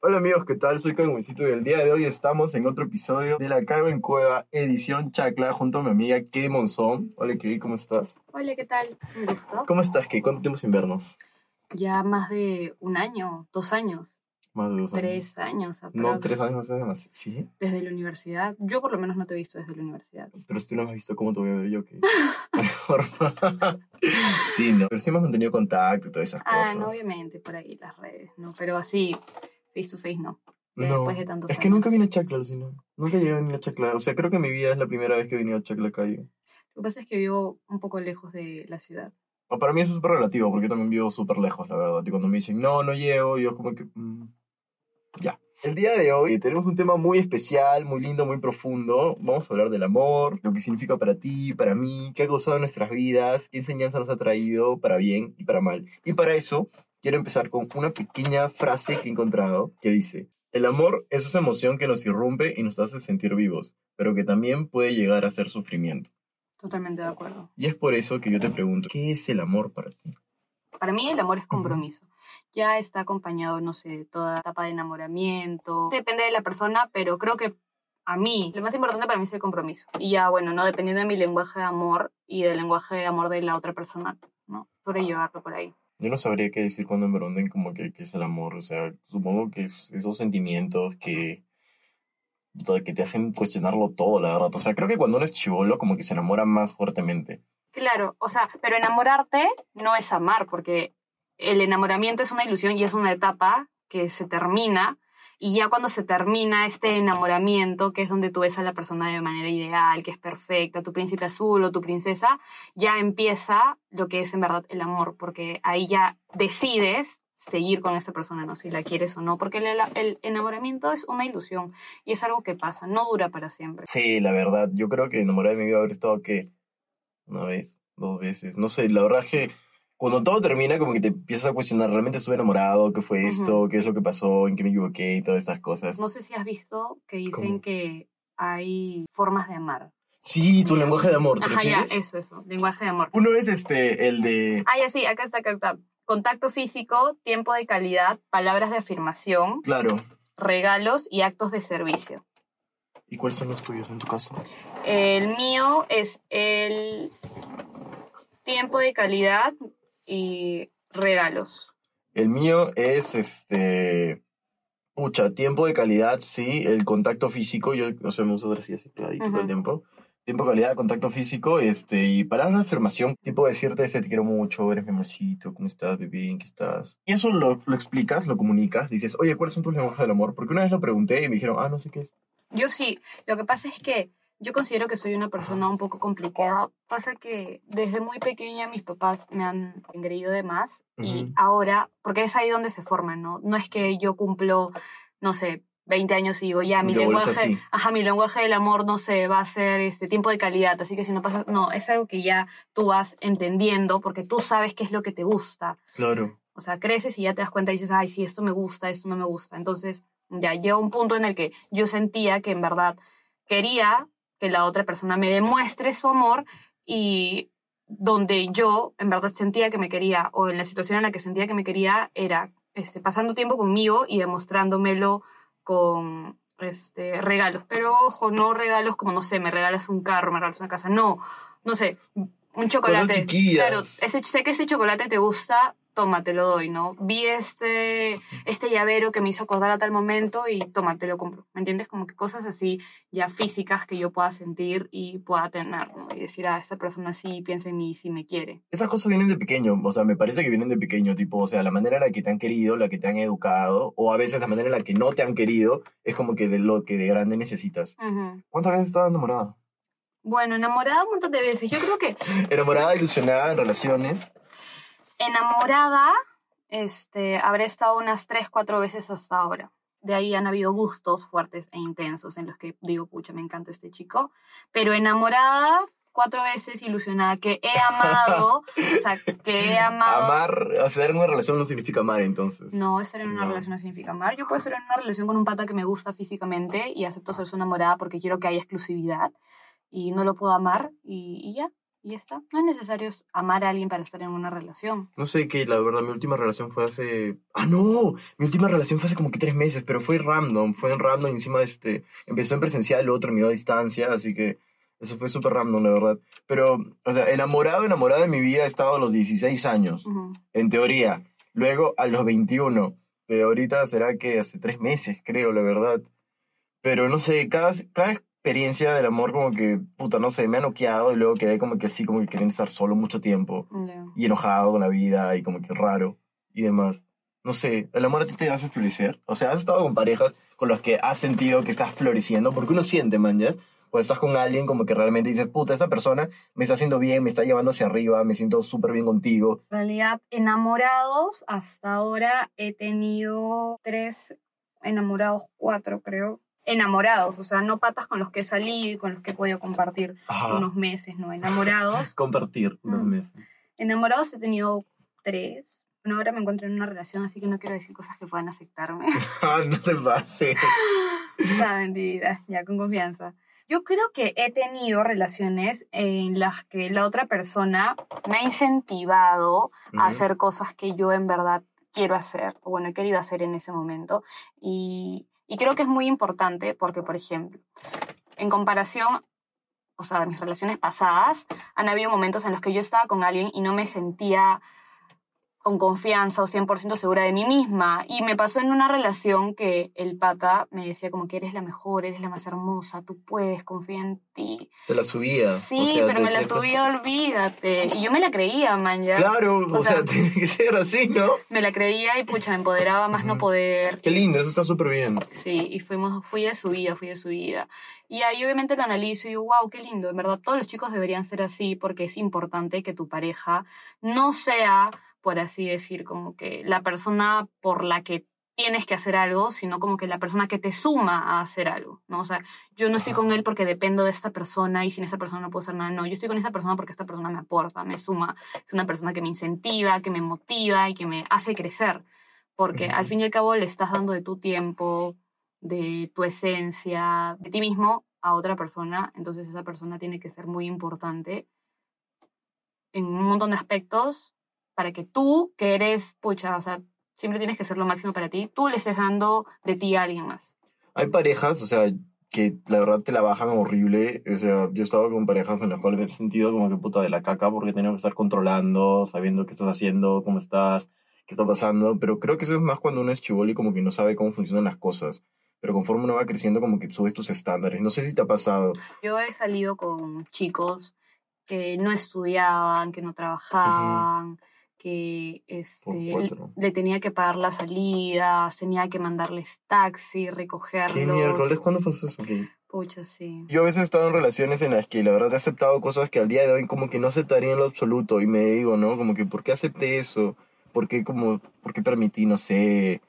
Hola amigos, ¿qué tal? Soy Cagüencito y el día de hoy estamos en otro episodio de La Cago en Cueva, edición Chacla, junto a mi amiga Kay Monzón. Hola Kay, ¿cómo estás? Hola, ¿qué tal? Un gusto. ¿Cómo estás Kay? ¿Cuánto tiempo sin vernos? Ya más de un año, dos años, Más de dos años. tres años. No, aprox, tres años es demasiado. ¿Sí? Desde la universidad. Yo por lo menos no te he visto desde la universidad. Pero si tú no me has visto, ¿cómo te voy a ver yo, no. sí, no. Pero sí hemos mantenido contacto y todas esas Ah, cosas. no, obviamente, por ahí las redes, ¿no? Pero así, face to face, no. No, después de tantos es que nunca años. vine a Chacla, Lucina. Nunca llegué a venir a Chacla. O sea, creo que en mi vida es la primera vez que he venido a Chacla calle. Lo que pasa es que vivo un poco lejos de la ciudad. O para mí eso es súper relativo, porque yo también vivo súper lejos, la verdad. Y cuando me dicen, no, no llego, yo como que... mm, ya. El día de hoy tenemos un tema muy especial, muy lindo, muy profundo. Vamos a hablar del amor, lo que significa para ti, para mí, qué ha causado en nuestras vidas, qué enseñanza nos ha traído para bien y para mal. Y para eso, quiero empezar con una pequeña frase que he encontrado que dice, el amor es esa emoción que nos irrumpe y nos hace sentir vivos, pero que también puede llegar a ser sufrimiento. Totalmente de acuerdo. Y es por eso que yo te pregunto, ¿qué es el amor para ti? Para mí el amor es compromiso. Ya está acompañado, no sé, de toda etapa de enamoramiento. Depende de la persona, pero creo que a mí lo más importante para mí es el compromiso. Y ya, bueno, no dependiendo de mi lenguaje de amor y del lenguaje de amor de la otra persona, ¿no? Sobre llevarlo por ahí. Yo no sabría qué decir cuando me pregunten como que qué es el amor. O sea, supongo que es esos sentimientos que, que te hacen cuestionarlo todo, la verdad. O sea, creo que cuando uno es chivolo como que se enamora más fuertemente. Claro, o sea, pero enamorarte no es amar, porque el enamoramiento es una ilusión y es una etapa que se termina. Y ya cuando se termina este enamoramiento, que es donde tú ves a la persona de manera ideal, que es perfecta, tu príncipe azul o tu princesa, ya empieza lo que es en verdad el amor, porque ahí ya decides seguir con esta persona, ¿no? Si la quieres o no, porque el, enamoramiento es una ilusión y es algo que pasa, no dura para siempre. Sí, la verdad. Yo creo que enamorada de mí va a haber estado que una vez, dos veces. No sé, la verdad es que cuando todo termina, como que te empiezas a cuestionar, ¿realmente estuve enamorado? ¿Qué fue esto? Ujú. ¿Qué es lo que pasó? ¿En qué me equivoqué? Y todas estas cosas. No sé si has visto que dicen ¿Cómo? que hay formas de amar. Sí, tu lenguaje de amor, ¿te Ajá, ya, eso, eso, lenguaje de amor. Uno es este, el de... Ah, ya sí, acá está, acá está. Contacto físico, tiempo de calidad, palabras de afirmación, Claro. regalos y actos de servicio. ¿Y cuáles son los tuyos en tu caso? El mío es el tiempo de calidad y regalos. El mío es este. Pucha, tiempo de calidad, sí. El contacto físico, yo, o sea, me uso así, así, pegadito todo el tiempo. Tiempo de calidad, contacto físico, este, y palabras de afirmación, tipo decirte, ese, te quiero mucho, eres mi amorcito, ¿cómo estás, bebé? ¿En qué estás? Y eso lo, lo explicas, lo comunicas, dices, oye, ¿cuáles son tus lenguajes del amor? Porque una vez lo pregunté y me dijeron, ah, no sé qué es. Yo sí, lo que pasa es que yo considero que soy una persona un poco complicada. Pasa que desde muy pequeña mis papás me han engreído de más y Ujú. ahora, porque es ahí donde se forman, ¿no? No es que yo cumplo, no sé, 20 años y digo, ya, mi Y lenguaje, ajá, mi lenguaje del amor, no sé, va a ser este tiempo de calidad, así que si no pasa, no, es algo que ya tú vas entendiendo porque tú sabes qué es lo que te gusta. Claro. O sea, creces y ya te das cuenta y dices, ay, sí, esto me gusta, esto no me gusta. Entonces, ya llega un punto en el que yo sentía que en verdad quería que la otra persona me demuestre su amor y donde yo en verdad sentía que me quería o en la situación en la que sentía que me quería era este, pasando tiempo conmigo y demostrándomelo con este, regalos. Pero ojo, no regalos como, no sé, me regalas un carro, me regalas una casa. No, no sé, un chocolate. Claro, ese, sé que ese chocolate te gusta, toma, te lo doy, ¿no? Vi este, este llavero que me hizo acordar a tal momento y toma, te lo compro. ¿Me entiendes? Como que cosas así ya físicas que yo pueda sentir y pueda tener, ¿no? Y decir, ah, esta persona sí piensa en mí, sí me quiere. Esas cosas vienen de pequeño, o sea, me parece que vienen de pequeño, tipo, o sea, la manera en la que te han querido, la que te han educado, o a veces la manera en la que no te han querido, es como que de lo que de grande necesitas. Ujú. ¿Cuántas veces estabas enamorada? Bueno, enamorada un montón de veces. Yo creo que Enamorada, ilusionada, en relaciones. Enamorada, este, habré estado unas tres, cuatro veces hasta ahora. De ahí han habido gustos fuertes e intensos en los que digo, pucha, me encanta este chico. Pero enamorada, cuatro veces ilusionada, que he amado, o sea, que he amado. Amar, o sea, en una relación no significa amar, entonces. No, estar en una No. relación no significa amar. Yo puedo estar en una relación con un pata que me gusta físicamente y acepto ser su enamorada porque quiero que haya exclusividad y no lo puedo amar y, y ya. Y está. No es necesario amar a alguien para estar en una relación. No sé qué, la verdad, mi última relación fue hace... Ah, no, mi última relación fue hace como que tres meses, pero fue random, fue en random y encima este, empezó en presencial, luego terminó a distancia, así que eso fue súper random, la verdad. Pero, o sea, enamorado, enamorado de mi vida he estado a los 16 años, Ujú. en teoría. Luego a los 21. Pero ahorita será que hace tres meses, creo, la verdad. Pero no sé, cada, cada experiencia del amor como que, puta, no sé, me ha noqueado y luego quedé como que así, como que queriendo estar solo mucho tiempo. Y enojado con la vida y como que raro y demás. No sé, ¿el amor a ti te hace florecer? O sea, ¿has estado con parejas con las que has sentido que estás floreciendo? Porque uno siente, man, ¿ya? Cuando estás con alguien como que realmente dices, puta, esa persona me está haciendo bien, me está llevando hacia arriba, me siento súper bien contigo. En realidad, enamorados, hasta ahora he tenido tres enamorados, cuatro creo. Enamorados, o sea, no patas con los que he salido y con los que he podido compartir Ajá. unos meses, ¿no? Enamorados. Compartir unos meses. Enamorados he tenido tres. Bueno, ahora me encuentro en una relación, así que no quiero decir cosas que puedan afectarme. Ah, no te pases. Está mentira, ya con confianza. Yo creo que he tenido relaciones en las que la otra persona me ha incentivado a Ujú. hacer cosas que yo en verdad quiero hacer, o bueno, he querido hacer en ese momento. Y, y creo que es muy importante porque, por ejemplo, en comparación, o sea, de mis relaciones pasadas, han habido momentos en los que yo estaba con alguien y no me sentía con confianza o 100% segura de mí misma. Y me pasó en una relación que el pata me decía como que eres la mejor, eres la más hermosa, tú puedes, confía en ti. Te la subía. Sí, o sea, pero me la decía cosas- subía, olvídate. Y yo me la creía, man, ya. Claro, o, O sea, sea- tiene que ser así, ¿no? Me la creía y pucha, me empoderaba más no Ujú. poder. Qué lindo, eso está súper bien. Sí, y fuimos, fui de su vida, fui de su vida. Y ahí obviamente lo analizo y digo, wow, qué lindo. En verdad, todos los chicos deberían ser así porque es importante que tu pareja no sea, por así decir, como que la persona por la que tienes que hacer algo, sino como que la persona que te suma a hacer algo, ¿no? O sea, yo no estoy con él porque dependo de esta persona y sin esa persona no puedo hacer nada, no, yo estoy con esa persona porque esta persona me aporta, me suma, es una persona que me incentiva, que me motiva y que me hace crecer, porque al fin y al cabo le estás dando de tu tiempo, de tu esencia, de ti mismo a otra persona, entonces esa persona tiene que ser muy importante en un montón de aspectos para que tú, que eres, pucha, o sea, siempre tienes que ser lo máximo para ti, tú le estés dando de ti a alguien más. Hay parejas, o sea, que la verdad te la bajan horrible. O sea, yo estaba con parejas en las cuales me he sentido como que puta de la caca porque tenía que estar controlando, sabiendo qué estás haciendo, cómo estás, qué está pasando. Pero creo que eso es más cuando uno es chivolo y como que no sabe cómo funcionan las cosas. Pero conforme uno va creciendo, como que subes tus estándares. No sé si te ha pasado. Yo he salido con chicos que no estudiaban, que no trabajaban, que este, le tenía que pagar las salidas, tenía que mandarles taxi, ¿Qué recogerlos. miércoles? ¿Cuándo pasó eso? ¿Qué? Pucha, sí. Yo a veces he estado en relaciones en las que la verdad he aceptado cosas que al día de hoy como que no aceptaría en lo absoluto y me digo, ¿no? Como que ¿por qué acepté eso? ¿Por qué como por qué permití, no sé?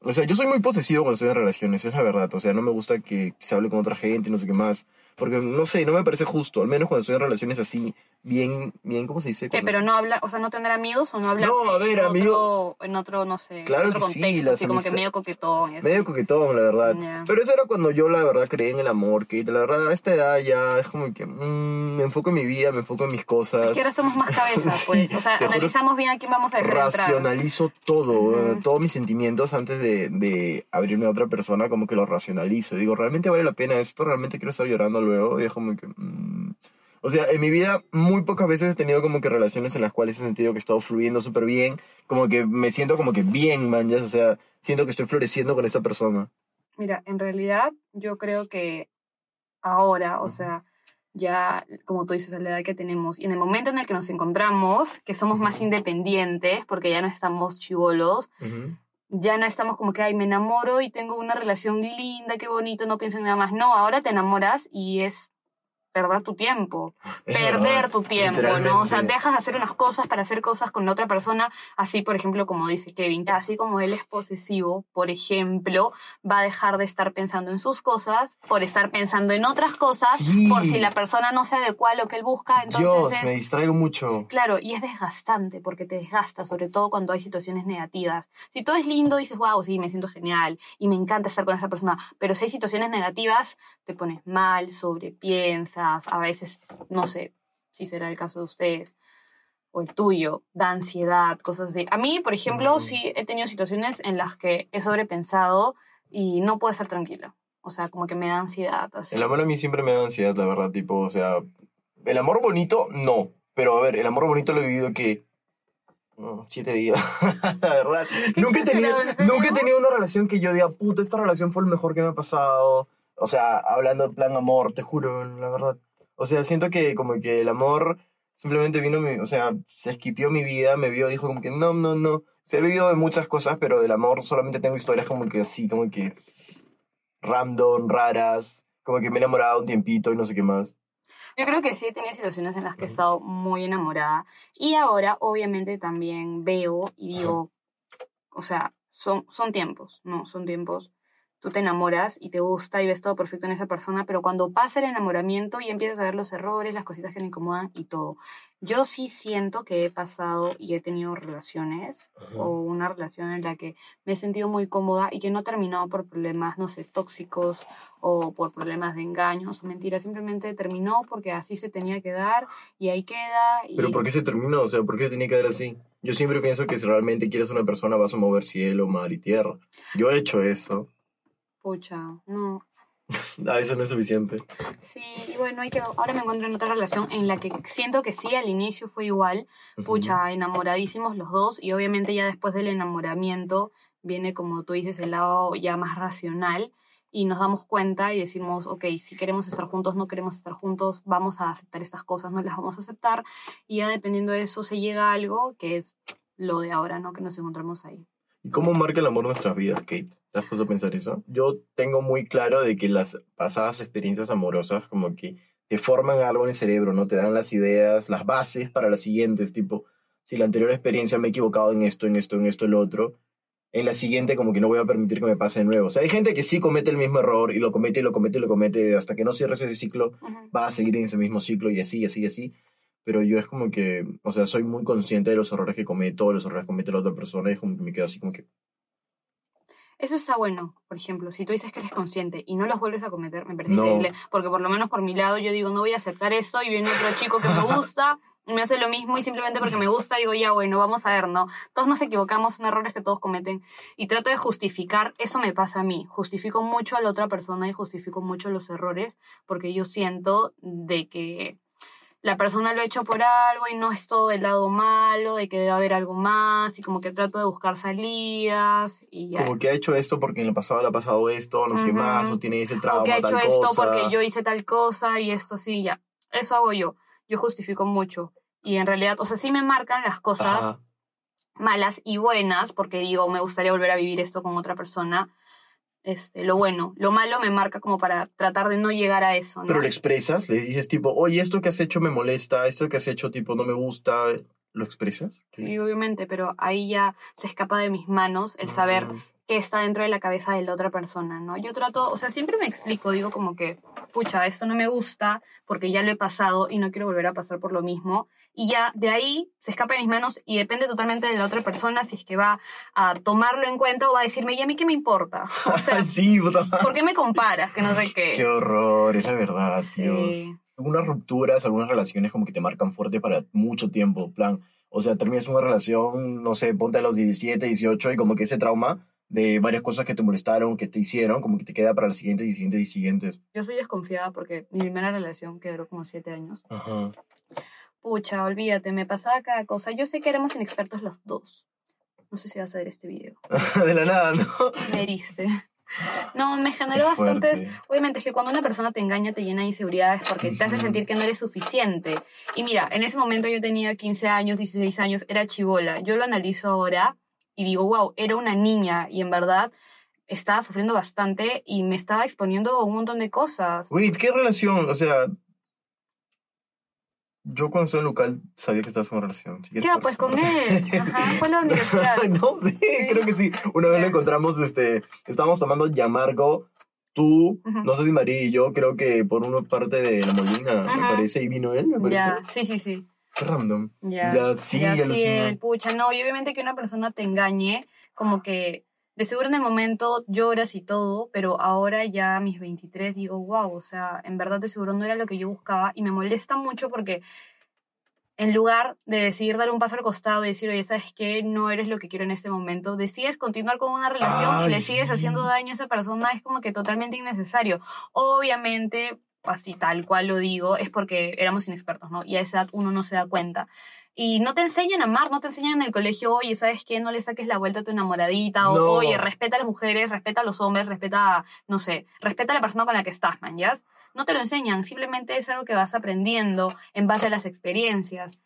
O sea, yo soy muy posesivo cuando estoy en relaciones, es la verdad. O sea, no me gusta que se hable con otra gente, no sé qué más. Porque, no sé, no me parece justo. Al menos cuando estoy en relaciones así, bien, bien, ¿cómo se dice? ¿Qué, pero no hablar, o sea, no tener amigos o no hablar No, a ver, en, amigo- otro, en otro, no sé, Claro en otro que sí, contexto, las así como que medio coquetón. así. Medio coquetón, la verdad. Ya. Pero eso era cuando yo, la verdad, creí en el amor. Que la verdad, a esta edad ya es como que mm, me enfoco en mi vida, me enfoco en mis cosas. Es que ahora somos más cabezas, pues. Sí, o sea, analizamos bien a quién vamos a racionalizo todo, Ujú. eh, todos mis sentimientos antes de, de abrirme a otra persona, como que lo racionalizo. Digo, ¿realmente vale la pena esto? ¿Realmente quiero estar llorando luego? Y es como que... mm. O sea, en mi vida muy pocas veces he tenido como que relaciones en las cuales he sentido que he estado fluyendo súper bien, como que me siento como que bien, man, ya, o sea, siento que estoy floreciendo con esa persona. Mira, en realidad yo creo que ahora, o sea, ya como tú dices, a la edad que tenemos y en el momento en el que nos encontramos, que somos más independientes, porque ya no estamos chivolos, Ujú. ya no estamos como que, ay, me enamoro y tengo una relación linda, qué bonito, no pienso en nada más. No, ahora te enamoras y es perder tu tiempo, Es perder verdad, tu tiempo, ¿no? O sea, dejas de hacer unas cosas para hacer cosas con la otra persona, así, por ejemplo, como dice Kevin, así como él es posesivo, por ejemplo, va a dejar de estar pensando en sus cosas por estar pensando en otras cosas, Sí. por si la persona no se adecua a lo que él busca, entonces Dios, es- me distraigo mucho. Claro, y es desgastante porque te desgasta, sobre todo cuando hay situaciones negativas. Si todo es lindo, dices, wow, sí, me siento genial y me encanta estar con esa persona, pero si hay situaciones negativas, te pones mal, sobrepiensas, a veces, no sé, si será el caso de ustedes o el tuyo, da ansiedad, cosas así. A mí, por ejemplo, Mm. sí he tenido situaciones en las que he sobrepensado y no puedo estar tranquila. O sea, como que me da ansiedad. Así. El amor a mí siempre me da ansiedad, la verdad, tipo, o sea, el amor bonito, no. Pero a ver, el amor bonito lo he vivido que mm, siete días, la verdad. Nunca he, tenido, nunca he tenido una relación que yo diga, puta, esta relación fue lo mejor que me ha pasado. O sea, hablando en plan amor, te juro, la verdad. O sea, siento que como que el amor simplemente vino, mi- o sea, se esquipió mi vida, me vio, dijo como que no, no, no. Se he vivido de muchas cosas, pero del amor solamente tengo historias como que así, como que random, raras, como que me he enamorado un tiempito y no sé qué más. Yo creo que sí he tenido situaciones en las que he estado muy enamorada. Y ahora, obviamente, también veo y digo, o sea, son, son tiempos, ¿no? Son tiempos. Tú te enamoras y te gusta y ves todo perfecto en esa persona, pero cuando pasa el enamoramiento y empiezas a ver los errores, las cositas que le incomodan y todo. Yo sí siento que he pasado y he tenido relaciones o una relación en la que me he sentido muy cómoda y que no ha terminado por problemas, no sé, tóxicos o por problemas de engaños o mentiras. Simplemente terminó porque así se tenía que dar y ahí queda. Y... Pero ¿por qué se terminó? O sea, ¿por qué se tenía que dar así? Yo siempre pienso que si realmente quieres una persona vas a mover cielo, mar y tierra. Yo he hecho eso. Pucha, no. Ah, eso no es suficiente. Sí, y bueno, hay que, ahora me encuentro en otra relación en la que siento que sí, al inicio fue igual, pucha, enamoradísimos los dos y obviamente ya después del enamoramiento viene como tú dices el lado ya más racional y nos damos cuenta y decimos, ok, si queremos estar juntos, no queremos estar juntos, vamos a aceptar estas cosas, no las vamos a aceptar y ya dependiendo de eso se llega a algo que es lo de ahora, ¿no? Que nos encontramos ahí. ¿Y cómo marca el amor nuestras vidas, Kate? ¿Te has puesto a pensar eso? Yo tengo muy claro de que las pasadas experiencias amorosas como que te forman algo en el cerebro, ¿no? Te dan las ideas, las bases para las siguientes, tipo, si la anterior experiencia me he equivocado en esto, en esto, en esto, en lo otro, en la siguiente como que no voy a permitir que me pase de nuevo. O sea, hay gente que sí comete el mismo error y lo comete y lo comete y lo comete hasta que no cierres ese ciclo, va a seguir en ese mismo ciclo y así, y así, y así. Pero yo es como que, o sea, soy muy consciente de los errores que cometo, los errores que comete la otra persona y es como que me quedo así como que, Eso está bueno, por ejemplo, si tú dices que eres consciente y no los vuelves a cometer, me parece No. increíble, porque por lo menos por mi lado yo digo, no voy a aceptar esto y viene otro chico que me gusta y me hace lo mismo y simplemente porque me gusta digo, ya bueno, vamos a ver, ¿no? Todos nos equivocamos, son errores que todos cometen y trato de justificar, eso me pasa a mí, justifico mucho a la otra persona y justifico mucho los errores porque yo siento de que la persona lo ha hecho por algo y no es todo del lado malo, de que debe haber algo más y como que trato de buscar salidas y ya. como que ha hecho esto porque en el pasado le ha pasado esto, no sé qué más, o tiene ese trauma, o que ha hecho tal esto cosa. porque yo hice tal cosa y esto sí, ya. Eso hago yo. Yo justifico mucho. Y en realidad, o sea, sí me marcan las cosas Ajá. malas y buenas, porque digo, me gustaría volver a vivir esto con otra persona. Este, lo bueno, lo malo me marca como para tratar de no llegar a eso, ¿no? Pero le expresas, le dices tipo, oye, esto que has hecho me molesta, esto que has hecho tipo no me gusta, ¿lo expresas? Sí, obviamente, pero ahí ya se escapa de mis manos el saber Qué está dentro de la cabeza de la otra persona, ¿no? Yo trato, o sea, siempre me explico, digo como que, pucha, esto no me gusta porque ya lo he pasado y no quiero volver a pasar por lo mismo. Y ya de ahí se escapa de mis manos y depende totalmente de la otra persona si es que va a tomarlo en cuenta o va a decirme, ¿y a mí qué me importa? O sea, sí, puta. ¿por qué me comparas? Que no sé qué. Qué horror, es la verdad, Sí. Dios. Algunas rupturas, algunas relaciones como que te marcan fuerte para mucho tiempo, plan, o sea, terminas una relación, no sé, ponte a los 17, 18 y como que ese trauma de varias cosas que te molestaron, que te hicieron, como que te queda para las siguientes y siguientes y siguientes. Yo soy desconfiada porque mi primera relación, que duró como siete años, Ajá. pucha, olvídate, me pasaba cada cosa. Yo sé que éramos inexpertos los dos. No sé si vas a ver este video. de la nada, ¿no? Me heriste. No, me generó bastantes. Obviamente es que cuando una persona te engaña, te llena de inseguridades porque te hace sentir que no eres suficiente. Y mira, en ese momento yo tenía 15 años, 16 años, era chivola. Yo lo analizo ahora y digo, wow, era una niña y en verdad estaba sufriendo bastante y me estaba exponiendo a un montón de cosas. Wait, ¿qué relación? O sea, yo cuando estaba en local sabía que estabas en una relación. Si Ya, pues con él. Ajá, fue la universidad. no sé, creo que sí. Una vez lo encontramos, este, estábamos tomando Yamarco, tú, Ujú. no sé si María y yo, creo que por una parte de la Molina, me Ajá. parece, y vino él, me parece. Ya, sí, sí, sí. Random. Ya, Ya, sí, ya, sí, el pucha, no, y obviamente que una persona te engañe, como que de seguro en el momento lloras y todo, pero ahora ya a mis 23 digo, wow, o sea, en verdad de seguro no era lo que yo buscaba y me molesta mucho porque en lugar de decidir dar un paso al costado y decir, oye, ¿sabes qué? No eres lo que quiero en este momento, decides continuar con una relación y Ay, le sigues sí. haciendo daño a esa persona, es como que totalmente innecesario. Obviamente, así tal cual lo digo, es porque éramos inexpertos, ¿no? Y a esa edad uno no se da cuenta. Y no te enseñan a amar, no te enseñan en el colegio, oye, ¿sabes qué? No le saques la vuelta a tu enamoradita, o No. oye, respeta a las mujeres, respeta a los hombres, respeta, no sé, respeta a la persona con la que estás, man, ¿ya? No te lo enseñan, simplemente es algo que vas aprendiendo en base a las experiencias.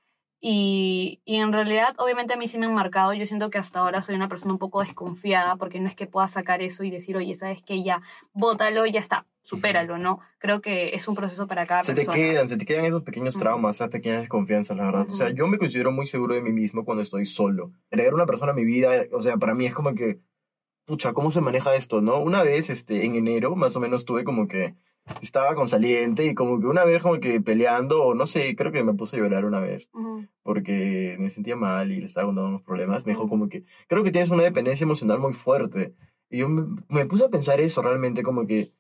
Y, y en realidad, obviamente a mí sí me han marcado. Yo siento que hasta ahora soy una persona un poco desconfiada porque no es que pueda sacar eso y decir, oye, ¿sabes qué? Ya, bótalo, ya está, supéralo, ¿no? Creo que es un proceso para cada Se te persona. quedan, se te quedan esos pequeños traumas, esas pequeñas desconfianzas, la verdad. O sea, yo me considero muy seguro de mí mismo cuando estoy solo. Agregar una persona a mi vida, o sea, para mí es como que, pucha, ¿cómo se maneja esto, no? Una vez, este, en enero, más o menos, tuve como que, estaba con saliente y como que una vez como que peleando, o no sé, creo que me puse a llorar una vez porque me sentía mal y le estaba contando unos problemas. Me dijo como que, creo que tienes una dependencia emocional muy fuerte. Y yo me, me puse a pensar eso realmente, como que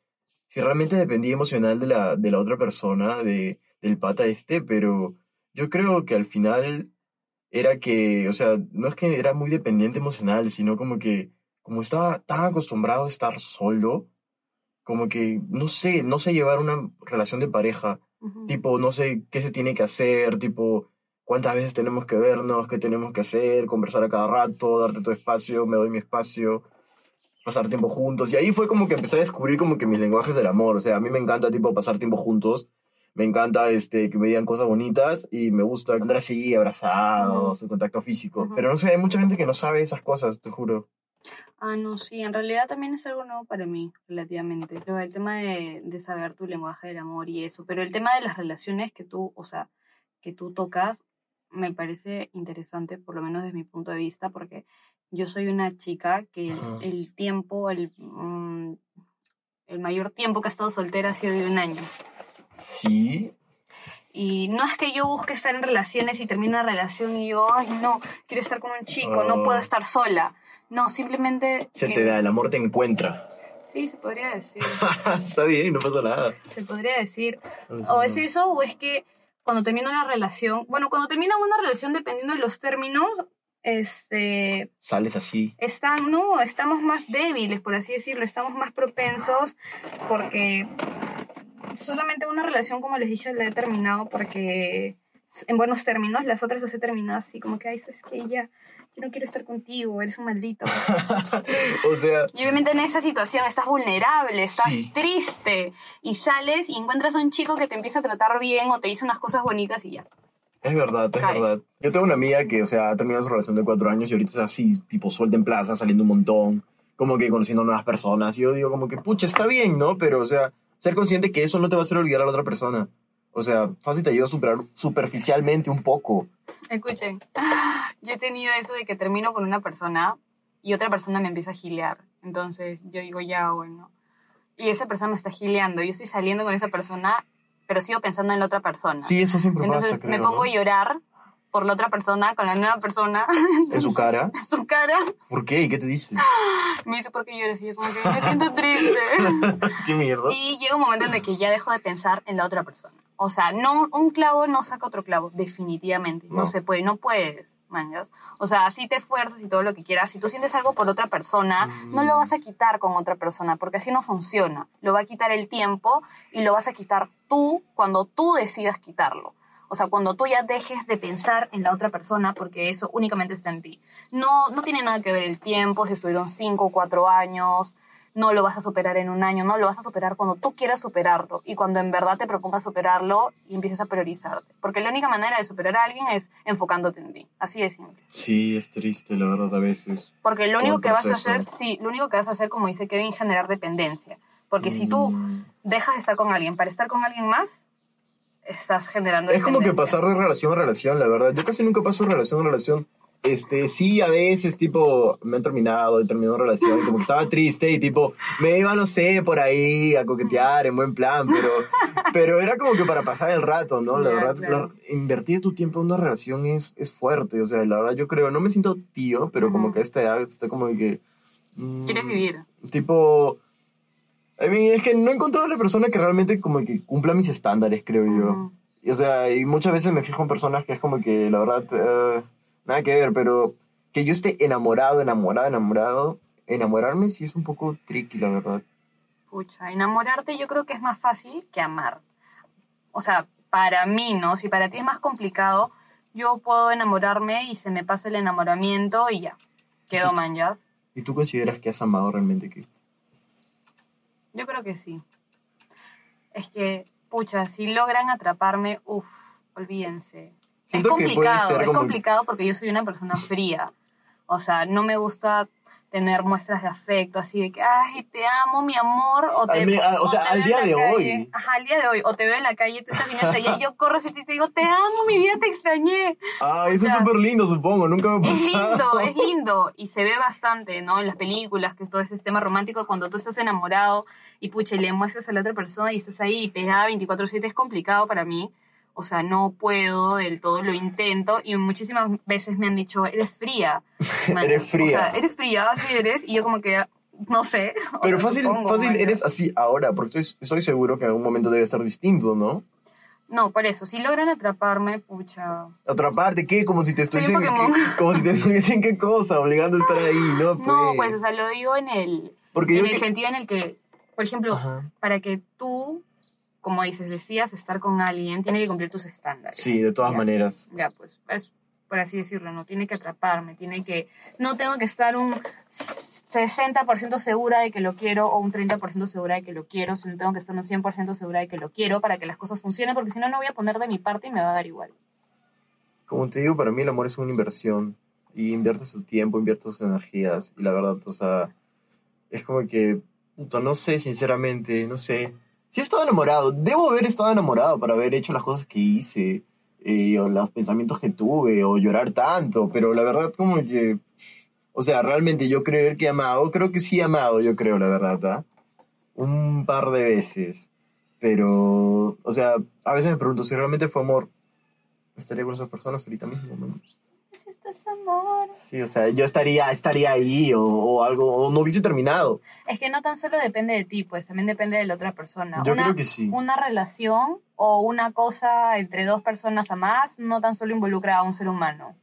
si realmente dependía emocional de la, de la otra persona, de, del pata este, pero yo creo que al final era que, o sea, no es que era muy dependiente emocional, sino como que, como estaba tan acostumbrado a estar solo, como que, no sé, no sé llevar una relación de pareja tipo, no sé qué se tiene que hacer, tipo, cuántas veces tenemos que vernos, qué tenemos que hacer, conversar a cada rato, darte tu espacio, me doy mi espacio, pasar tiempo juntos. Y ahí fue como que empecé a descubrir como que mis lenguajes del amor. O sea, a mí me encanta, tipo, pasar tiempo juntos. Me encanta este, que me digan cosas bonitas y me gusta andar así, abrazados, en contacto físico. Pero no sé, hay mucha gente que no sabe esas cosas, te juro. Ah, no, sí, en realidad también es algo nuevo para mí, relativamente. El tema de, de saber tu lenguaje del amor y eso. Pero el tema de las relaciones que tú, o sea, que tú tocas, me parece interesante, por lo menos desde mi punto de vista, porque yo soy una chica que el, Ajá. el tiempo, el, mm, el mayor tiempo que ha estado soltera ha sido de un año. Sí. Y no es que yo busque estar en relaciones y termine una relación y yo, ay, no, quiero estar con un chico, no puedo estar sola. No, simplemente... Se que- te da, el amor te encuentra. Sí, se podría decir. Está bien, no pasa nada. Se podría decir. O es eso, o es que cuando termina una relación, bueno, cuando termina una relación, dependiendo de los términos, este, Sales así. están, no, estamos más débiles, por así decirlo, estamos más propensos porque solamente una relación, como les dije, la he terminado porque en buenos términos, las otras las he terminado así, como que, ay, es que ya, yo no quiero estar contigo, eres un maldito. o sea, Y obviamente en esa situación estás vulnerable, estás Sí. triste y sales y encuentras a un chico que te empieza a tratar bien o te dice unas cosas bonitas y ya. es verdad, es Caes. verdad. Yo tengo una amiga que, o sea, ha terminado su relación de cuatro años y ahorita es así, tipo, suelta en plaza, saliendo un montón, como que conociendo nuevas personas. Y yo digo, como que, pucha, está bien, ¿no? Pero, o sea, ser consciente que eso no te va a hacer olvidar a la otra persona. O sea, fácil te ayuda a superar superficialmente un poco. Escuchen, yo he tenido eso de que termino con una persona y otra persona me empieza a gilear. Entonces yo digo, ya, bueno. Y esa persona me está gileando. Yo estoy saliendo con esa persona, pero sigo pensando en la otra persona. Sí, eso siempre Entonces pasa, me creo, pongo ¿no? a llorar por la otra persona, con la nueva persona, En su cara. su cara. ¿Por qué? ¿Y qué te dice? Me dice, ¿por qué lloras? Y yo como que me siento triste. ¿Qué mierda? Y llega un momento en el que ya dejo de pensar en la otra persona. O sea, no, un clavo no saca otro clavo, definitivamente. No, No. se puede, no puedes, mangas. O sea, si te esfuerzas y todo lo que quieras, si tú sientes algo por otra persona, no lo vas a quitar con otra persona, porque así no funciona. Lo va a quitar el tiempo y lo vas a quitar tú cuando tú decidas quitarlo. O sea, cuando tú ya dejes de pensar en la otra persona, porque eso únicamente está en ti. No, no tiene nada que ver el tiempo, si estuvieron cinco o cuatro años, no lo vas a superar en un año, no lo vas a superar cuando tú quieras superarlo y cuando en verdad te propongas superarlo y empieces a priorizarte. Porque la única manera de superar a alguien es enfocándote en ti. Así de simple. Sí, es triste, la verdad, a veces. Porque lo único que vas a hacer, sí, lo único que vas a hacer, como dice Kevin, es generar dependencia. Porque si tú Mm. dejas de estar con alguien para estar con alguien más, estás generando Es como que pasar de relación a relación, la verdad. Yo casi nunca paso de relación a relación. Este, sí, a veces, tipo, me han terminado, he terminado una relación y como que estaba triste y tipo, me iba, no sé, por ahí a coquetear en buen plan, pero, pero era como que para pasar el rato, ¿no? La Ya, verdad, claro. la- invertir tu tiempo en una relación es, es fuerte, o sea, la verdad yo creo, no me siento tío, pero como que a esta edad estoy como que... mm, Quieres vivir. Tipo... I mean, es que no he encontrado a la persona que realmente como que cumpla mis estándares, creo yo. Ujú. Y, o sea, y muchas veces me fijo en personas que es como que, la verdad, eh, nada que ver, pero que yo esté enamorado, enamorado, enamorado, enamorarme sí es un poco tricky, la verdad. Pucha, enamorarte yo creo que es más fácil que amar. O sea, para mí, ¿no? Si para ti es más complicado, yo puedo enamorarme y se me pasa el enamoramiento y ya. Quedo manjas. ¿Y tú consideras que has amado realmente, Kate? Yo creo que sí. Es que, pucha, si logran atraparme, uff, olvídense. Es complicado, es como- complicado porque yo soy una persona fría. O sea, no me gusta tener muestras de afecto, así de que, ay, te amo, mi amor, o te, ah, o sea, te al día de calle. hoy. Ajá, al día de hoy. O te veo en la calle, tú estás viniendo allá, y yo corro hacia ti y te digo, te amo, mi vida, te extrañé. Ay, eso O sea, es súper lindo, supongo, nunca me ha Es pasado. lindo, es lindo. Y se ve bastante, ¿no? En las películas, que todo ese tema romántico, cuando tú estás enamorado y pucha, y le muestras a la otra persona y estás ahí pegada 24-7, es complicado para mí. O sea, no puedo del todo, lo intento. Y muchísimas veces me han dicho, eres fría. Man, Eres fría. O sea, eres fría, así eres. Y yo como que, no sé. Pero fácil, supongo, fácil man. eres así ahora, porque estoy, estoy seguro que en algún momento debe ser distinto, ¿no? No, por eso, si logran atraparme, pucha. Atraparte, ¿qué? Como si te estuviesen... Como si te estuviesen qué cosa, obligando a estar ahí, ¿no? No, pues, o sea, lo digo en el, Porque en el que- sentido en el que, por ejemplo, Ajá. para que tú, como dices, decías estar con alguien, tiene que cumplir tus estándares. Sí, de todas Ya. maneras. Ya, pues, es por así decirlo, no tiene que atraparme, tiene que, no tengo que estar un 60% segura de que lo quiero o un 30% segura de que lo quiero, sino tengo que estar un 100% segura de que lo quiero para que las cosas funcionen, porque si no, no voy a poner de mi parte y me va a dar igual. Como te digo, para mí el amor es una inversión. Y invierte su tiempo, invierte sus energías. Y la verdad, o sea, es como que, puta, no sé, sinceramente, no sé. Sí he estado enamorado. Debo haber estado enamorado para haber hecho las cosas que hice. eh, o los pensamientos que tuve, o llorar tanto. Pero la verdad, como que, o sea, realmente yo creer que he amado, creo que sí he amado, yo creo, la verdad, ¿ah? Un par de veces. Pero, o sea, a veces me pregunto si realmente fue amor. ¿Estaría con esas personas ahorita mismo? no? Es amor. Sí, o sea, yo estaría, estaría ahí o, o algo, o no hubiese terminado. Es que no tan solo depende de ti, pues también depende de la otra persona. Yo una, creo que sí. una relación o una cosa entre dos personas a más no tan solo involucra a un ser humano.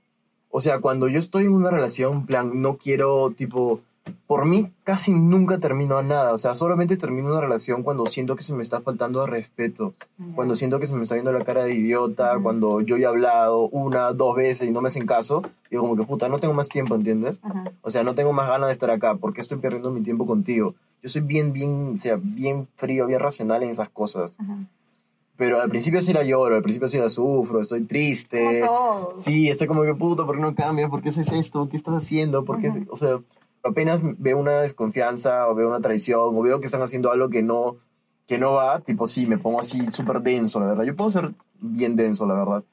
O sea, cuando yo estoy en una relación, plan, no quiero, tipo, por mí casi nunca termino nada. O sea, solamente termino una relación cuando siento que se me está faltando de respeto. Cuando siento que se me está viendo la cara de idiota, cuando yo ya he hablado una, dos veces y no me hacen caso, digo como que puta, no tengo más tiempo, ¿entiendes? O sea, no tengo más ganas de estar acá porque estoy perdiendo mi tiempo contigo. Yo soy bien, bien, o sea, bien frío, bien racional en esas cosas. Pero al principio sí la lloro, al principio sí la sufro, estoy triste. Como. Sí, estoy como que puta, ¿por qué no cambias? ¿Por qué haces esto? ¿Qué estás haciendo? ¿Por qué? O sea, apenas veo una desconfianza o veo una traición o veo que están haciendo algo que no, que no va, tipo sí, me pongo así súper denso, la verdad. Yo puedo ser bien denso, la verdad.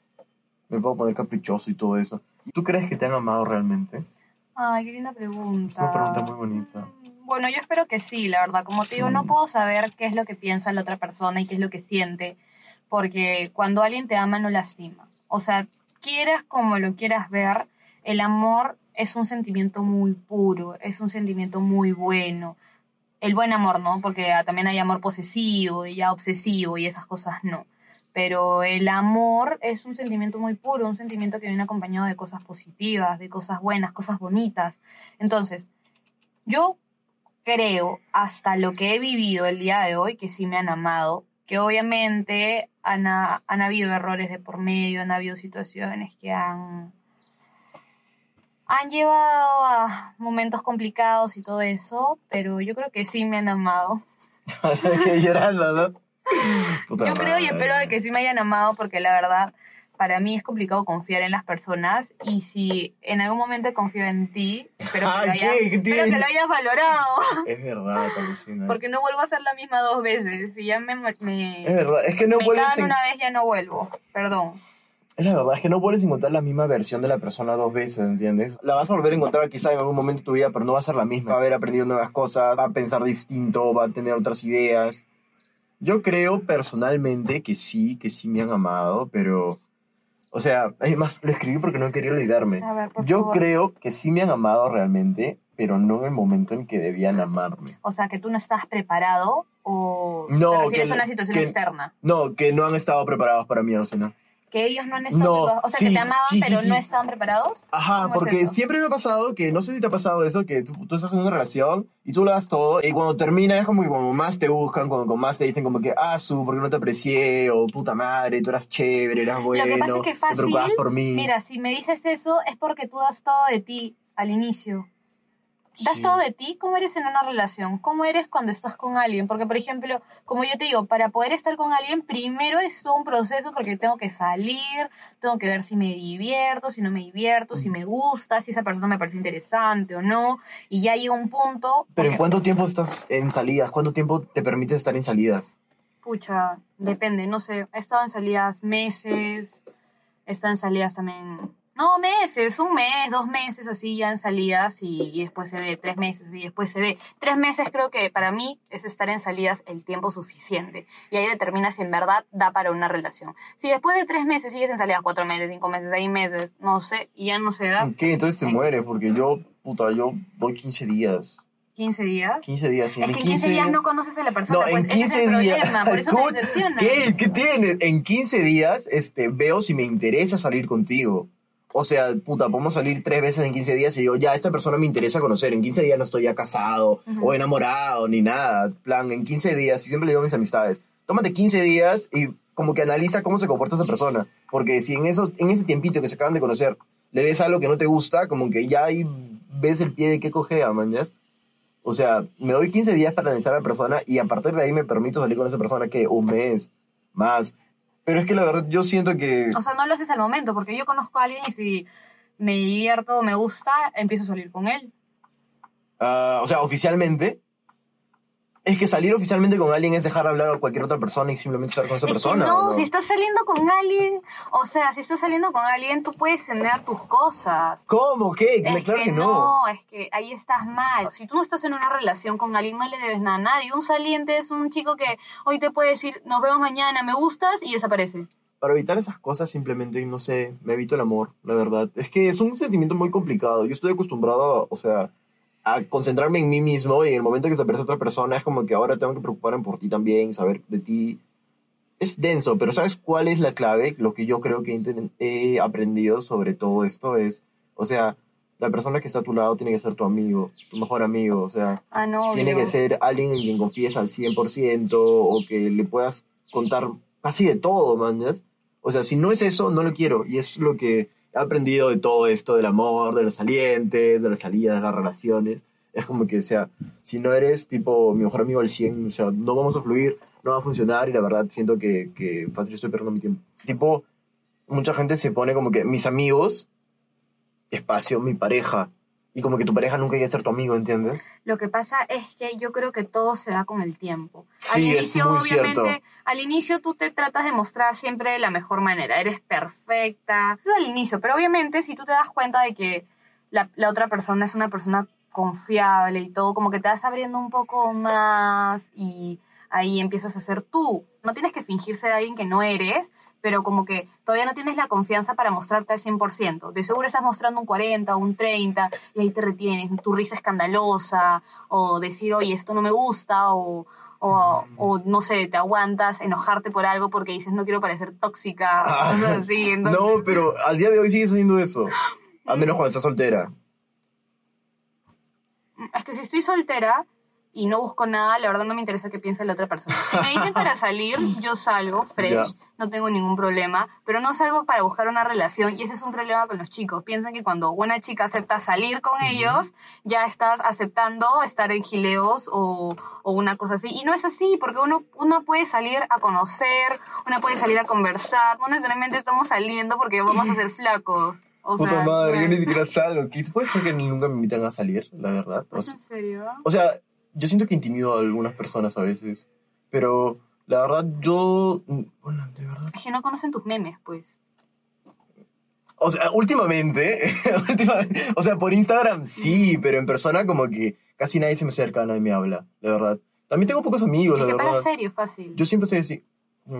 Me puedo poner caprichoso y todo eso. ¿Tú crees que te han amado realmente? Ay, qué linda pregunta. Es una pregunta muy bonita. Mm, Bueno, yo espero que sí, la verdad. Como te digo, no Mm. puedo saber qué es lo que piensa la otra persona y qué es lo que siente, porque cuando alguien te ama no lastima. O sea, quieras como lo quieras ver, el amor es un sentimiento muy puro, es un sentimiento muy bueno. El buen amor, ¿no? Porque ah, también hay amor posesivo y ya obsesivo y esas cosas no. Pero el amor es un sentimiento muy puro, un sentimiento que viene acompañado de cosas positivas, de cosas buenas, cosas bonitas. Entonces, yo creo, hasta lo que he vivido el día de hoy, que sí me han amado, que obviamente han, ha- han habido errores de por medio, han habido situaciones que han, han llevado a momentos complicados y todo eso, pero yo creo que sí me han amado. Llorando, ¿no? Puta Yo creo y espero de que sí me hayan amado porque la verdad para mí es complicado confiar en las personas y si en algún momento confío en ti, espero que, Ah, lo, hayas, ¿Qué espero tiene? que lo hayas valorado. Es verdad, alucina. Porque no vuelvo a hacer la misma dos veces. Si ya me, me, Es verdad, es que no me en- una vez, ya no vuelvo. Perdón. Es la verdad, es que no vuelves a encontrar la misma versión de la persona dos veces, ¿entiendes? La vas a volver a encontrar quizá en algún momento de tu vida, pero no va a ser la misma. Va a haber aprendido nuevas cosas, va a pensar distinto, va a tener otras ideas. Yo creo personalmente que sí, que sí me han amado, pero... O sea, además lo escribí porque no quería olvidarme. A ver, por Yo favor. creo que sí me han amado realmente, pero no en el momento en que debían amarme. O sea, que tú no estás preparado ¿O No, te refieres que- a una situación que- externa? No, que no han estado preparados para mí, Alucina. Que ellos no han estado No. O sea, sí, que te amaban, sí, sí, pero no estaban preparados. Ajá, ¿Cómo es porque eso? siempre me ha pasado que, no sé si te ha pasado eso, que tú, tú estás en una relación y tú lo das todo y cuando termina es como que como más te buscan, cuando, como más te dicen como que, ah, su, porque no te aprecié, o puta madre, tú eras chévere, eras bueno, Lo que pasa es que te preocupabas fácil, por mí. Mira, si me dices eso es porque tú das todo de ti al inicio. Das Sí. todo de ti, ¿cómo eres en una relación? ¿Cómo eres cuando estás con alguien? Porque, por ejemplo, como yo te digo, para poder estar con alguien, primero es todo un proceso porque tengo que salir, tengo que ver si me divierto, si no me divierto, si me gusta, si esa persona me parece interesante o no. Y ya llega un punto... Pero ¿en cuánto tiempo estás en salidas? ¿Cuánto tiempo te permites estar en salidas? Pucha, depende, no sé. He estado en salidas meses, he estado en salidas también. No, meses, un mes, dos meses así ya en salidas y, y después se ve tres meses y después se ve. Tres meses creo que para mí es estar en salidas el tiempo suficiente y ahí determina si en verdad da para una relación. Si después de tres meses sigues en salidas, cuatro meses, cinco meses, seis meses, no sé, y ya no se da, ¿Qué? Entonces te Sí. mueres, porque yo, puta, yo voy 15 días. 15 días. 15 días, y Es que en 15 días no conoces a la persona, No, pues en ese es 15 el días. problema, por eso ¿Cómo- te decepciona. ¿Qué? ¿Qué tienes? En 15 días este, veo si me interesa salir contigo. O sea, puta, podemos salir tres veces en 15 días y digo, ya, esta persona me interesa conocer. En 15 días no estoy ya casado o enamorado ni nada. plan, en 15 días, y siempre le digo a mis amistades, tómate 15 días y como que analiza cómo se comporta esa persona. Porque si en, eso, en ese tiempito que se acaban de conocer le ves algo que no te gusta, como que ya ahí ves el pie de qué cojea, mañas. O sea, me doy 15 días para analizar a la persona y a partir de ahí me permito salir con esa persona que un mes más. Pero es que la verdad yo siento que... O sea, no lo haces al momento, porque yo conozco a alguien y si me divierto, me gusta, empiezo a salir con él. ah, o sea, oficialmente... Es que salir oficialmente con alguien es dejar de hablar a cualquier otra persona y simplemente estar con esa Es que persona. no, ¿o si estás saliendo con alguien, o sea, si estás saliendo con alguien, tú puedes tener tus cosas. ¿Cómo? ¿Qué? Es claro que que no. es que ahí estás mal. Si tú no estás en una relación con alguien, no le debes nada a nadie. Un saliente es un chico que hoy te puede decir, nos vemos mañana, me gustas, y desaparece. Para evitar esas cosas simplemente, no sé, me evito el amor, la verdad. Es que es un sentimiento muy complicado. Yo estoy acostumbrado, a, o sea, a concentrarme en mí mismo y en el momento que se aparece otra persona es como que ahora tengo que preocuparme por ti también, saber de ti. Es denso, pero ¿sabes cuál es la clave? Lo que yo creo que he aprendido sobre todo esto es, o sea, la persona que está a tu lado tiene que ser tu amigo, tu mejor amigo, o sea, Ah, no, tiene que ser alguien en quien confíes al 100% o que le puedas contar casi de todo, mañas. O sea, si no es eso, no lo quiero. Y es lo que he aprendido de todo esto, del amor, de los salientes, de las salidas, de las relaciones. Es como que, o sea, si no eres tipo mi mejor amigo al 100, o sea, no vamos a fluir, no va a funcionar y la verdad siento que, que fácil estoy perdiendo mi tiempo. Tipo, mucha gente se pone como que mis amigos, espacio, mi pareja. Y como que tu pareja nunca llega a ser tu amigo, ¿entiendes? Lo que pasa es que yo creo que todo se da con el tiempo. al Sí, es inicio, muy obviamente, cierto. al inicio tú te tratas de mostrar siempre de la mejor manera. Eres perfecta. Eso es al inicio, pero obviamente si tú te das cuenta de que la, la otra persona es una persona confiable y todo, como que te vas abriendo un poco más y ahí empiezas a ser tú. No tienes que fingir ser alguien que no eres, pero como que todavía no tienes la confianza para mostrarte al 100%. De seguro estás mostrando un 40, un 30, y ahí te retienes, tu risa escandalosa, o decir, oye, esto no me gusta, o, o, o, no sé, te aguantas, enojarte por algo porque dices, no quiero parecer tóxica, Ah, cosas así. Entonces, No, pero al día de hoy sigues haciendo eso. Al menos cuando estás soltera. Es que si estoy soltera y no busco nada, la verdad no me interesa qué piensa la otra persona. Si me dicen para salir, yo salgo fresh, Ya. no tengo ningún problema, pero no salgo para buscar una relación y ese es un problema con los chicos. Piensan que cuando una chica acepta salir con ellos, ya estás aceptando estar en gileos o, o una cosa así. Y no es así, porque uno, uno puede salir a conocer, uno puede salir a conversar, no necesariamente estamos saliendo porque vamos a ser flacos. O Puta sea, madre, yo ni siquiera salgo. ¿Qué- ¿Puede ser que nunca me invitan a salir, la verdad? O ¿Es sea, en serio? o sea, yo siento que intimido a algunas personas a veces. Pero la verdad, yo. Bueno, de verdad. Es que no conocen tus memes, pues. O sea, últimamente, últimamente, o sea, por Instagram sí, pero en persona como que casi nadie se me acerca, nadie me habla, la verdad. También tengo pocos amigos, Es la que para verdad. serio, fácil. Yo siempre estoy así.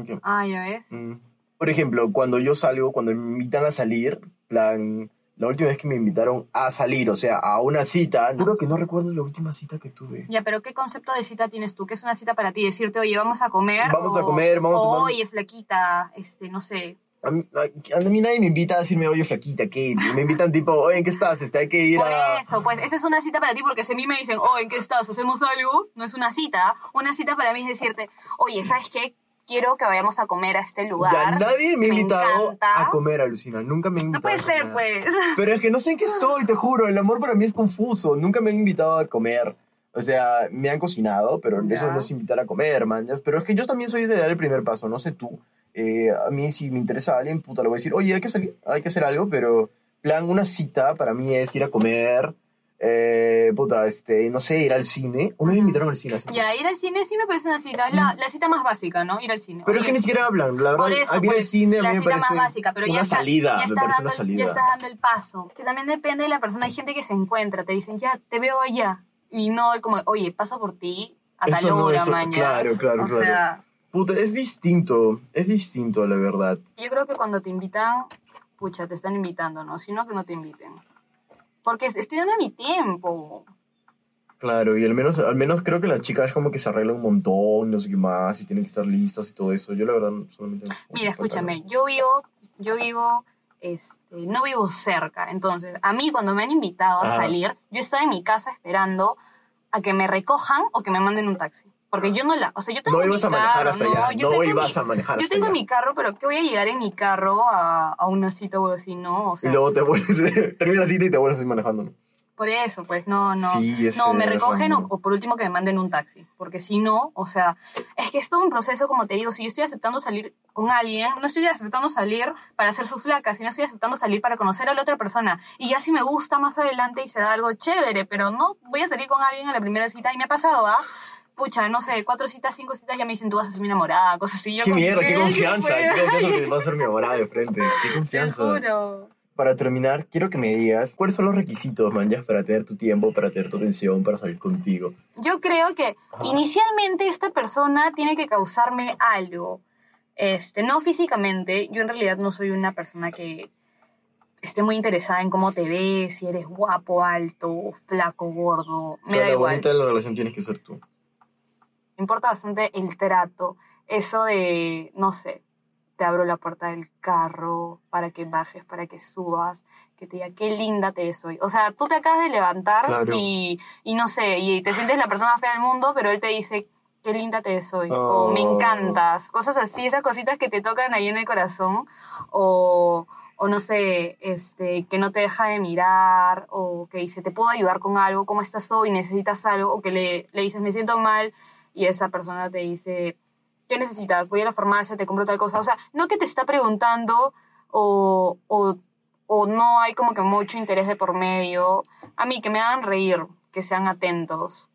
que, Ah, ya ves. mm. Por ejemplo, cuando yo salgo, cuando me invitan a salir, plan, la última vez que me invitaron a salir, o sea, a una cita, creo que no recuerdo la última cita que tuve. Ya, pero ¿qué concepto de cita tienes tú? ¿Qué es una cita para ti? Decirte, oye, vamos a comer. Vamos a comer, vamos a o, tomar- Oye, flaquita, este, no sé. A mí, a- a mí nadie me invita a decirme, oye, flaquita, Kate. Me invitan tipo, oye, ¿en qué estás? Este, hay que ir Por a... eso, pues, esa es una cita para ti, porque si a mí me dicen, oh, ¿en qué estás? ¿Hacemos algo? No es una cita. Una cita para mí es decirte, oye, ¿sabes qué? Quiero que vayamos a comer a este lugar. Ya nadie me ha invitado encanta. a comer, alucina. Nunca me han No invitado. puede a ser, pues. Pero es que no sé en qué estoy, te juro. El amor para mí es confuso. Nunca me han invitado a comer. O sea, me han cocinado, pero eso no es invitar a comer, man. Pero es que yo también soy de dar el primer paso, no sé tú. Eh, a mí, si me interesa a alguien, puta, le voy a decir, oye, hay que salir, hay que hacer algo, pero, plan, una cita para mí es ir a comer, eh, puta, este, no sé, ir al cine. Una vez me invitaron al cine. así. Ya, ir al cine sí me parece una cita. Es la, la cita más básica, ¿no? Ir al cine. Pero es que ni siquiera hablan, la verdad. Eso, a mí el pues, cine a la mí me cita parece más básica, pero una ya está- salida, ya me estás parece dando una el- salida. Ya estás dando el paso. Que también depende de la persona. Hay gente que se encuentra, te dicen, ya, te veo allá. Y no, como, oye, paso por ti a tal Eso no, hora, eso- mañana. claro, claro, o claro. sea, Puta, es distinto, es distinto, la verdad. yo creo que cuando te invitan, pucha, te están invitando, ¿no? Sino que no te inviten. Porque estoy dando mi tiempo. Claro, y al menos, al menos creo que las chicas es como que se arreglan un montón, no sé qué más, y tienen que estar listas y todo eso. Yo la verdad solamente... Mira, escúchame, yo vivo, yo vivo, este, no vivo cerca. Entonces, a mí cuando me han invitado a salir, yo estoy en mi casa esperando a que me recojan o que me manden un taxi. Porque yo no la, o sea, yo tengo No mi ibas a manejar carro, hasta no, allá, yo no ibas mi- a manejar Yo tengo allá. mi carro, pero ¿qué voy a llegar en mi carro a, a una cita o así? No, o Y sea, luego te vuelves, termina la cita y te vuelves así manejando, ¿no? por eso, pues no, no. Sí, no, me recogen o, o por último que me manden un taxi. Porque si no, o sea, es que es todo un proceso, como te digo, si yo estoy aceptando salir con alguien, no estoy aceptando salir para hacer su flaca, sino estoy aceptando salir para conocer a la otra persona. Y ya si me gusta más adelante y se da algo chévere, pero no voy a salir con alguien a la primera cita y me ha pasado, ¿ah? Pucha, no sé, cuatro citas, cinco citas, ya me dicen tú vas a ser mi enamorada, cosas así. Yo ¡Qué mierda, qué "Ay, confianza! pues". ¡Qué confianza que va a ser mi enamorada de frente! ¡Qué Te confianza! juro. Para terminar, quiero que me digas cuáles son los requisitos, man, ya, para tener tu tiempo, para tener tu atención, para salir contigo. Yo creo que Ajá. inicialmente esta persona tiene que causarme algo. Este, no físicamente, yo en realidad no soy una persona que esté muy interesada en cómo te ves, si eres guapo, alto, flaco, gordo, O me sea, da la igual. bonita de la relación tienes que ser tú. Me importa bastante el trato, eso de, no sé, te abro la puerta del carro para que bajes, para que subas, que te diga qué linda te ves hoy. O sea, tú te acabas de levantar Claro. y, y no sé, y te sientes la persona fea del mundo, pero él te dice qué linda te ves hoy, o me Oh. encantas, cosas así, esas cositas que te tocan ahí en el corazón, o, o no sé, este, que no te deja de mirar, o que dice, te puedo ayudar con algo, ¿cómo estás hoy? ¿Necesitas algo? O que le, le dices, me siento mal, y esa persona te dice, ¿qué necesitas? Voy a la farmacia, te compro tal cosa. O sea, no que te está preguntando o, o, o no hay como que mucho interés de por medio. A mí, que me hagan reír, que sean atentos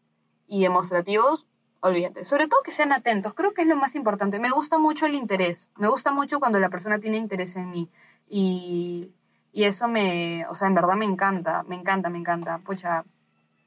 y demostrativos, olvídate. Sobre todo que sean atentos, creo que es lo más importante. Me gusta mucho el interés. Me gusta mucho cuando la persona tiene interés en mí. Y, y eso me, o sea, en verdad me encanta, me encanta, me encanta. Pucha,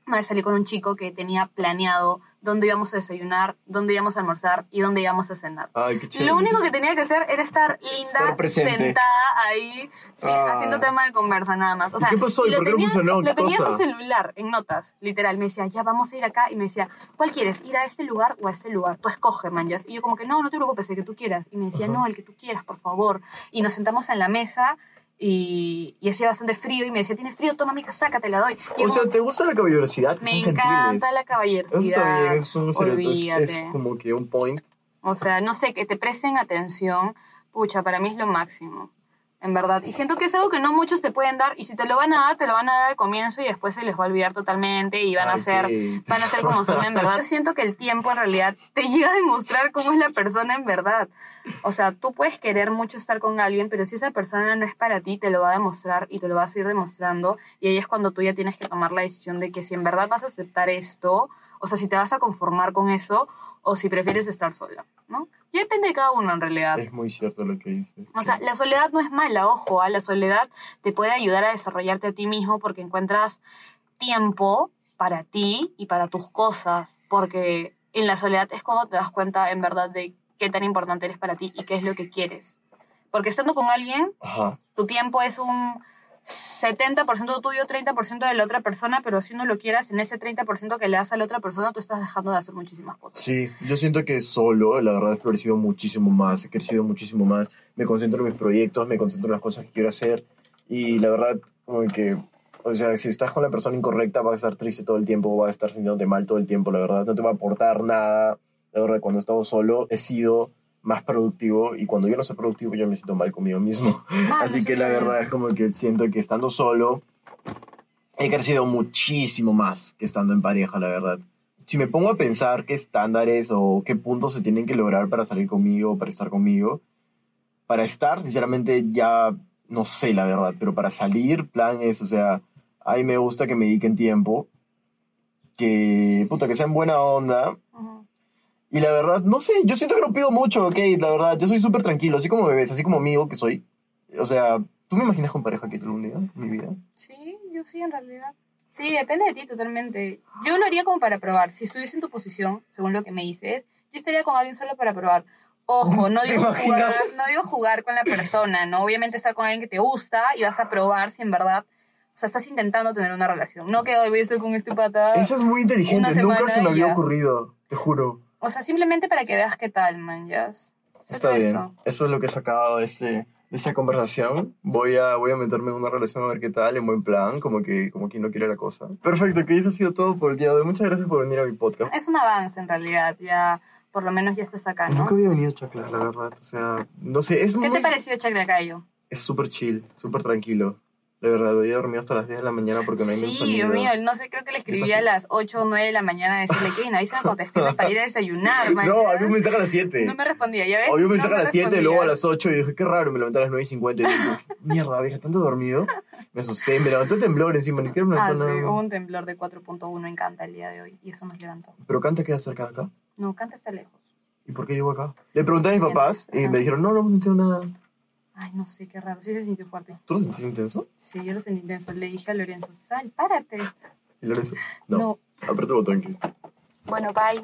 una vez salí con un chico que tenía planeado dónde íbamos a desayunar, dónde íbamos a almorzar y dónde íbamos a cenar. Ay, qué. Lo único que tenía que hacer era estar linda, Estar sentada ahí, sí, Ah. haciendo tema de conversa nada más. O ¿Y sea, qué pasó? ¿Y lo por qué no tenía, Lo tenía en su celular, en notas, literal. Me decía, ya vamos a ir acá. Y me decía, ¿cuál quieres? ¿Ir a este lugar o a este lugar? Tú escoge, manjas. Y yo como que, no, no te preocupes, el que tú quieras. Y me decía, Ajá. no, el que tú quieras, por favor. Y nos sentamos en la mesa y, y hacía bastante frío. Y me decía, ¿tienes frío? Toma mi casaca, te la doy. Y O sea, como, ¿te gusta la caballerosidad? Me gentiles. encanta la Eso caballerosidad. está bien, es un estereotipo, es- es Olvídate. como que un point. O sea, no sé, que te presten atención, pucha, para mí es lo máximo, en verdad. Y siento que es algo que no muchos te pueden dar, y si te lo van a dar, te lo van a dar al comienzo y después se les va a olvidar totalmente y van a ser, qué- van a ser como son en verdad. Yo siento que el tiempo en realidad te llega a demostrar cómo es la persona en verdad. O sea, tú puedes querer mucho estar con alguien, pero si esa persona no es para ti, te lo va a demostrar y te lo va a seguir demostrando. Y ahí es cuando tú ya tienes que tomar la decisión de que si en verdad vas a aceptar esto, o sea, si te vas a conformar con eso, o si prefieres estar sola, ¿no? Y depende de cada uno en realidad. Es muy cierto lo que dices. O sea, la soledad no es mala, ojo, ¿ah? la soledad te puede ayudar a desarrollarte a ti mismo porque encuentras tiempo para ti y para tus cosas, porque en la soledad es cuando te das cuenta en verdad de qué tan importante eres para ti y qué es lo que quieres. Porque estando con alguien, Ajá. tu tiempo es un 70% tuyo, 30% de la otra persona, pero si no lo quieras, en ese 30% que le das a la otra persona, tú estás dejando de hacer muchísimas cosas. Sí, yo siento que solo, la verdad, he florecido muchísimo más, he crecido muchísimo más, me concentro en mis proyectos, me concentro en las cosas que quiero hacer y la verdad, como que, o sea, si estás con la persona incorrecta vas a estar triste todo el tiempo, vas a estar sintiéndote mal todo el tiempo, la verdad, no te va a aportar nada. La verdad, cuando he estado solo, he sido más productivo y cuando yo no soy productivo yo me siento mal conmigo mismo. Ah, Así que la verdad es como que siento que estando solo he crecido muchísimo más que estando en pareja, la verdad. Si me pongo a pensar qué estándares o qué puntos se tienen que lograr para salir conmigo, para estar conmigo, para estar, sinceramente, ya no sé la verdad, pero para salir, plan es, o sea, a mí me gusta que me dediquen tiempo, que, puta, que sean buena onda. Y la verdad, no sé, yo siento que no pido mucho, ok, la verdad, yo soy súper tranquilo, así como bebés, así como amigo que soy. O sea, ¿tú me imaginas con pareja aquí algún día en mi vida? Sí, yo sí, en realidad. Sí, depende de ti totalmente. Yo lo haría como para probar. Si estuviese en tu posición, según lo que me dices, yo estaría con alguien solo para probar. Ojo, no ¿Te digo, jugar, no digo jugar con la persona, ¿no? Obviamente estar con alguien que te gusta y vas a probar si en verdad, o sea, estás intentando tener una relación. No que hoy voy a estar con este pata. Eso es muy inteligente, nunca se me había ocurrido, te juro. O sea, simplemente para que veas qué tal, man, ya. Está bien, eso es lo que he sacado de, ese, de esa conversación. Voy a, voy a meterme en una relación a ver qué tal, en buen plan, como que como quien no quiere la cosa. Perfecto, que eso ha sido todo por el día de hoy. Muchas gracias por venir a mi podcast. Es un avance en realidad, ya por lo menos ya estás acá, ¿no? Nunca había venido a Chacla, la verdad. O sea, no sé, es ¿Qué muy... te pareció Chaclacayo? Es súper chill, súper tranquilo. De verdad, hoy he dormido hasta las 10 de la mañana porque no hay ni un Sí, sonido. Dios mío, no sé, creo que le escribí a las 8 o 9 de la mañana a decirle, Kevin, avísame cuando te despiertes para ir a desayunar, man. No, había un mensaje a las 7. No me respondía, ¿ya ves? Había un No mensaje me a las 7, respondía. luego a las 8 y dije, qué raro, me levanté a las 9 y 50 y dije, mierda, dije, ¿tanto dormido? Me asusté, me levantó el temblor encima, ni siquiera me Ah, levantó sí, nada hubo más. un temblor de 4.1 en Canta el día de hoy y eso nos levantó. Pero Canta queda cerca de acá. No, Canta está lejos. ¿Y por qué llegó acá? Le pregunté a mis Sí, papás y me dijeron, no, no hemos sentido nada. Ay, no sé, qué raro. Sí se sintió fuerte. ¿Tú lo sentiste intenso? Sí, yo lo sentí intenso. Le dije a Lorenzo, sal, párate. Y Lorenzo, no. No. Aprieta el botón que... Bueno, bye.